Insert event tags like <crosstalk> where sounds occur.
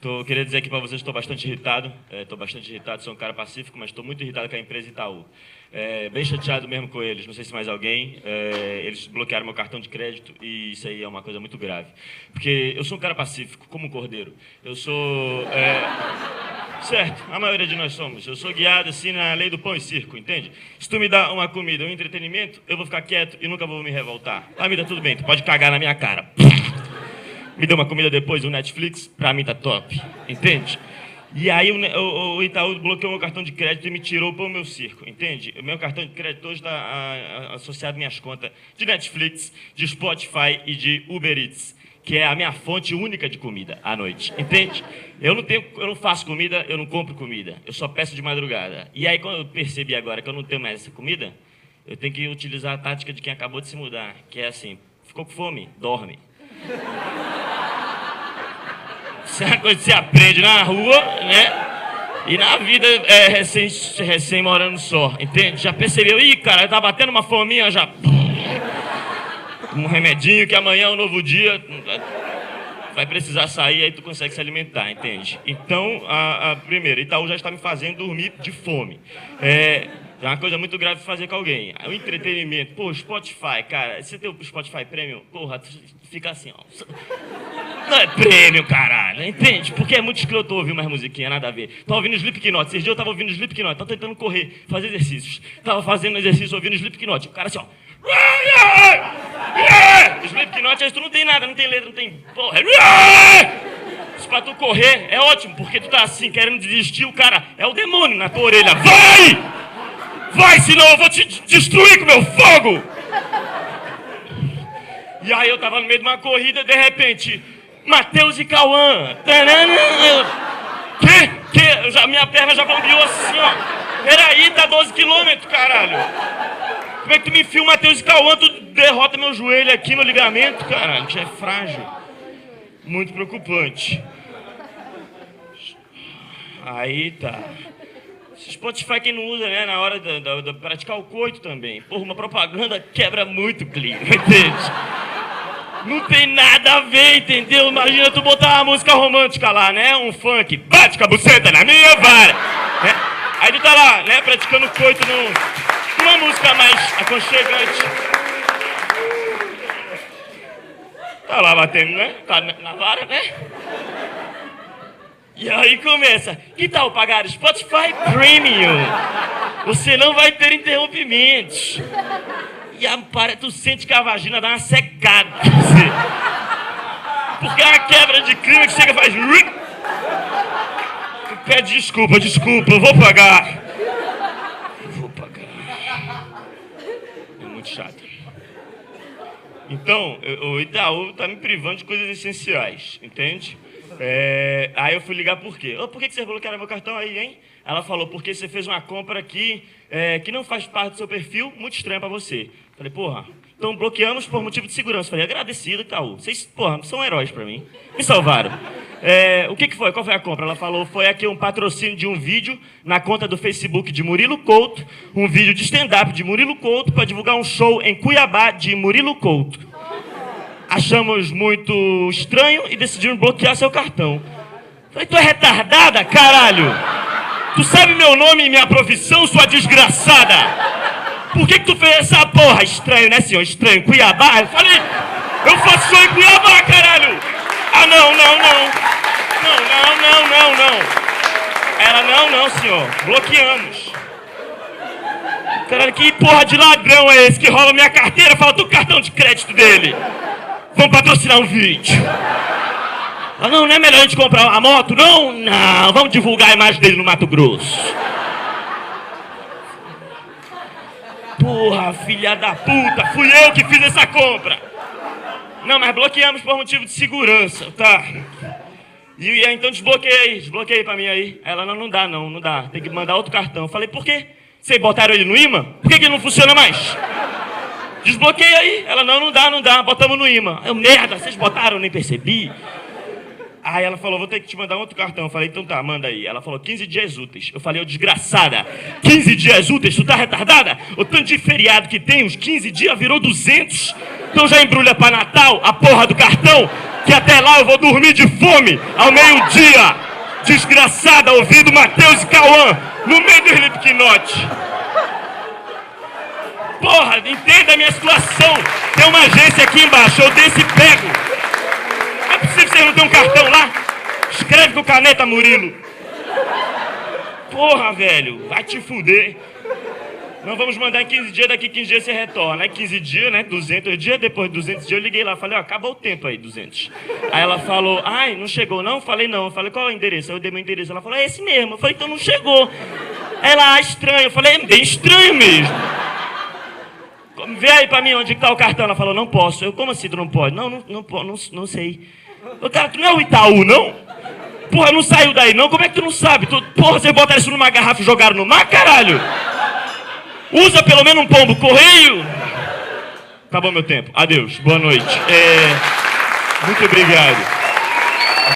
Tô, queria dizer aqui para vocês que estou bastante irritado. Estou é, bastante irritado, sou um cara pacífico, mas estou muito irritado com a empresa Itaú. É, bem chateado mesmo com eles, não sei se mais alguém. É, eles bloquearam meu cartão de crédito e isso aí é uma coisa muito grave. Porque eu sou um cara pacífico, como um cordeiro. Eu sou. É, certo, a maioria de nós somos. Eu sou guiado assim na lei do pão e circo, entende? Se tu me dá uma comida, um entretenimento, eu vou ficar quieto e nunca vou me revoltar. Ah, me dá tudo bem, tu pode cagar na minha cara. Me deu uma comida depois, o Netflix, pra mim tá top, entende? E aí o, o, Itaú bloqueou meu cartão de crédito e me tirou para o meu circo, entende? O meu cartão de crédito hoje está associado às minhas contas de Netflix, de Spotify e de Uber Eats, que é a minha fonte única de comida à noite, entende? Eu não, tenho, eu não faço comida, eu não compro comida, eu só peço de madrugada. E aí quando eu percebi agora que eu não tenho mais essa comida, eu tenho que utilizar a tática de quem acabou de se mudar, que é assim, ficou com fome, dorme. Isso é uma coisa que você aprende na rua, né? E na vida é, recém, recém morando só, entende? Já percebeu? Ih, cara, tá batendo uma fominha já. Um remedinho que amanhã é um novo dia. Vai precisar sair, aí tu consegue se alimentar, entende? Então, a, a, primeiro, Itaú já está me fazendo dormir de fome. É, é uma coisa muito grave fazer com alguém. O entretenimento, pô, Spotify, cara, você tem o Spotify Premium, porra, fica assim, ó. Não é prêmio, caralho, entende? Porque é muito escroto ouvir umas musiquinhas, nada a ver. Tava ouvindo Slipknot, esses dias eu tava ouvindo Slipknot, tava tentando correr, fazer exercícios. Tava fazendo exercício ouvindo Slipknot, o cara assim, ó. Slipknot, aí tu não tem nada, não tem letra, não tem porra. Isso pra tu correr é ótimo, porque tu tá assim, querendo desistir, o cara é o demônio na tua orelha. Vai! Vai, senão eu vou te destruir com meu fogo! E aí eu tava no meio de uma corrida, de repente, Matheus e Cauã. Que? Que? Já, minha perna já bombeou assim, ó. Peraí, tá 12 quilômetros, caralho. Como é que tu me enfia o Matheus e Cauã, tu derrota meu joelho aqui no ligamento, caralho, que é frágil. Muito preocupante. Aí tá. Spotify quem não usa, né, na hora de, praticar o coito também. Porra, uma propaganda quebra muito clima, <laughs> entende? Não tem nada a ver, entendeu? Imagina tu botar uma música romântica lá, né? Um funk, bate com a buceta na minha vara. Né? Aí ele tá lá, né, praticando coito num, numa música mais aconchegante. Tá lá batendo, né? Tá na vara, né? E aí começa, que tal pagar Spotify Premium? Você não vai ter interrompimentos. E a, para, tu sente que a vagina dá uma secada. Porque é uma quebra de clima que chega e faz. Tu pede desculpa, desculpa, eu vou pagar. Eu vou pagar. É muito chato. Então, o Itaú tá me privando de coisas essenciais, entende? É, aí eu fui ligar por quê? Oh, por que você bloquearam meu cartão aí, hein? Ela falou, porque você fez uma compra aqui é, que não faz parte do seu perfil, muito estranha para você. Falei, porra, então bloqueamos por motivo de segurança. Falei, agradecido, Itaú. Vocês, porra, são heróis para mim. Me salvaram. É, o que, que foi? Qual foi a compra? Ela falou, foi aqui um patrocínio de um vídeo na conta do Facebook de Murilo Couto, um vídeo de stand-up de Murilo Couto para divulgar um show em Cuiabá de Murilo Couto achamos muito estranho e decidimos bloquear seu cartão. Falei, tu é retardada, caralho? Tu sabe meu nome e minha profissão, sua desgraçada? Por que, que tu fez essa porra? Estranho, né, senhor? Estranho. Cuiabá? Eu falei, eu faço show em Cuiabá, caralho! Ah, não, não, não. Não, não, não, não, não. Ela, não, não, senhor. Bloqueamos. Caralho, que porra de ladrão é esse que rola minha carteira? Fala do cartão de crédito dele. Vamos patrocinar um vídeo. Ah, não, não é melhor a gente comprar a moto? Não, não. Vamos divulgar a imagem dele no Mato Grosso. Porra, filha da puta, fui eu que fiz essa compra. Não, mas bloqueamos por motivo de segurança, tá? E, então desbloqueei, desbloqueei pra mim aí. Ela, não, não dá não, não dá. Tem que mandar outro cartão. Falei, por quê? Vocês botaram ele no imã? Por que, que ele não funciona mais? Desbloqueia aí. Ela, não, não dá, não dá. Botamos no imã. Eu, merda, vocês botaram, nem percebi. Aí ela falou, vou ter que te mandar outro cartão. Eu falei, então tá, manda aí. Ela falou, 15 dias úteis. Eu falei, ô desgraçada, 15 dias úteis, tu tá retardada? O tanto de feriado que tem, os 15 dias virou 200. Então já embrulha pra Natal a porra do cartão. que até lá eu vou dormir de fome ao meio-dia. Desgraçada, ouvindo Matheus e Cauã no meio do Slipknot. Porra, entenda a minha situação. Tem uma agência aqui embaixo, eu desse pego. Não é possível que você não tem um cartão lá? Escreve com caneta, Murilo. Porra, velho, vai te fuder. Não vamos mandar em 15 dias, daqui 15 dias você retorna. Aí 15 dias, né? 200 dias, depois de 200 dias eu liguei lá, falei, ó, acabou o tempo aí, 200. Aí ela falou, ai, não chegou não? Falei, não. Eu falei, qual é o endereço? Aí eu dei meu endereço. Ela falou, é esse mesmo. Eu falei, então não chegou. Ela, ah, estranho. Eu falei, é bem estranho mesmo. Vê aí pra mim onde que tá o cartão. Ela falou, não posso. Eu, como assim tu não pode? Não, não, não, não, não sei. Eu, cara, tu não é o Itaú, não? Porra, não saiu daí não? Como é que tu não sabe? Tu, porra, você botaram isso numa garrafa e jogaram no mar, caralho? Usa pelo menos um pombo correio. Acabou meu tempo. Adeus. Boa noite. É... Muito obrigado.